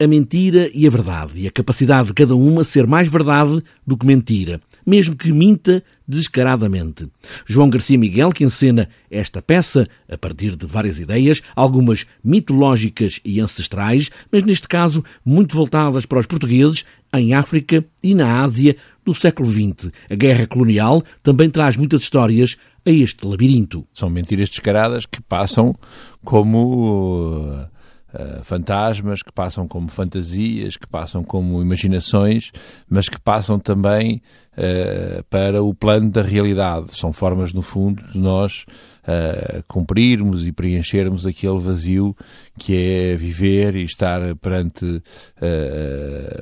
a mentira e a verdade, e a capacidade de cada uma ser mais verdade do que mentira, mesmo que minta descaradamente. João Garcia Miguel, que encena esta peça a partir de várias ideias, algumas mitológicas e ancestrais, mas neste caso muito voltadas para os portugueses em África e na Ásia do século XX. A guerra colonial também traz muitas histórias a este labirinto. São mentiras descaradas que passam como fantasmas, que passam como fantasias, que passam como imaginações, mas que passam também uh, para o plano da realidade. São formas, no fundo, de nós uh, cumprirmos e preenchermos aquele vazio que é viver e estar perante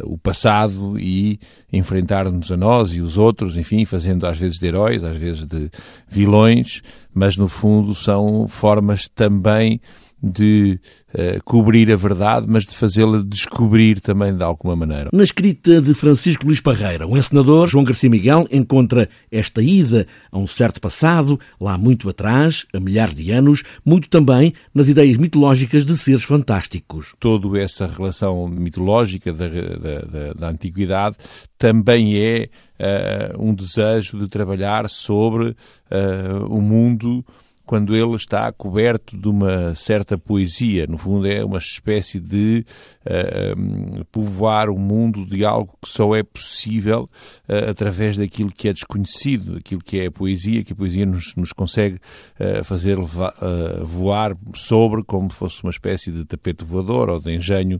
o passado e enfrentar-nos a nós e os outros, enfim, fazendo às vezes de heróis, às vezes de vilões, mas no fundo são formas também de uh, cobrir a verdade, mas de fazê-la descobrir também de alguma maneira. Na escrita de Francisco Luís Parreira, o encenador João Garcia Miguel encontra esta ida a um certo passado, lá muito atrás, a milhares de anos, muito também nas ideias mitológicas de seres fantásticos. Toda essa relação mitológica da, da, da, da antiguidade também é uh, um desejo de trabalhar sobre uh, o mundo quando ele está coberto de uma certa poesia. No fundo, é uma espécie de uh, povoar o mundo de algo que só é possível uh, através daquilo que é desconhecido, daquilo que é a poesia, que a poesia nos, nos consegue uh, fazer voar sobre como se fosse uma espécie de tapete voador ou de engenho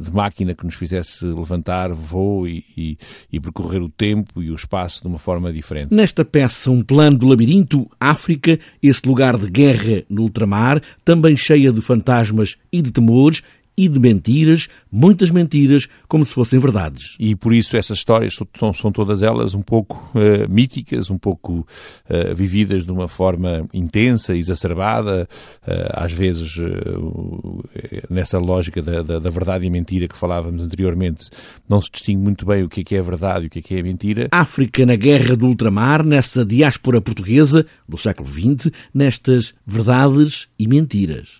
de máquina que nos fizesse levantar voo e, e, e percorrer o tempo e o espaço de uma forma diferente. Nesta peça, um plano do labirinto, África, esse esse lugar de guerra no ultramar, também cheia de fantasmas e de temores, e de mentiras, muitas mentiras, como se fossem verdades. E por isso essas histórias são, são todas elas um pouco uh, míticas, um pouco uh, vividas de uma forma intensa, exacerbada, uh, às vezes nessa lógica da, da, da, verdade e mentira que falávamos anteriormente, não se distingue muito bem o que é, que é verdade e o que é, que é mentira. África na guerra do ultramar, nessa diáspora portuguesa do século XX, nestas verdades e mentiras.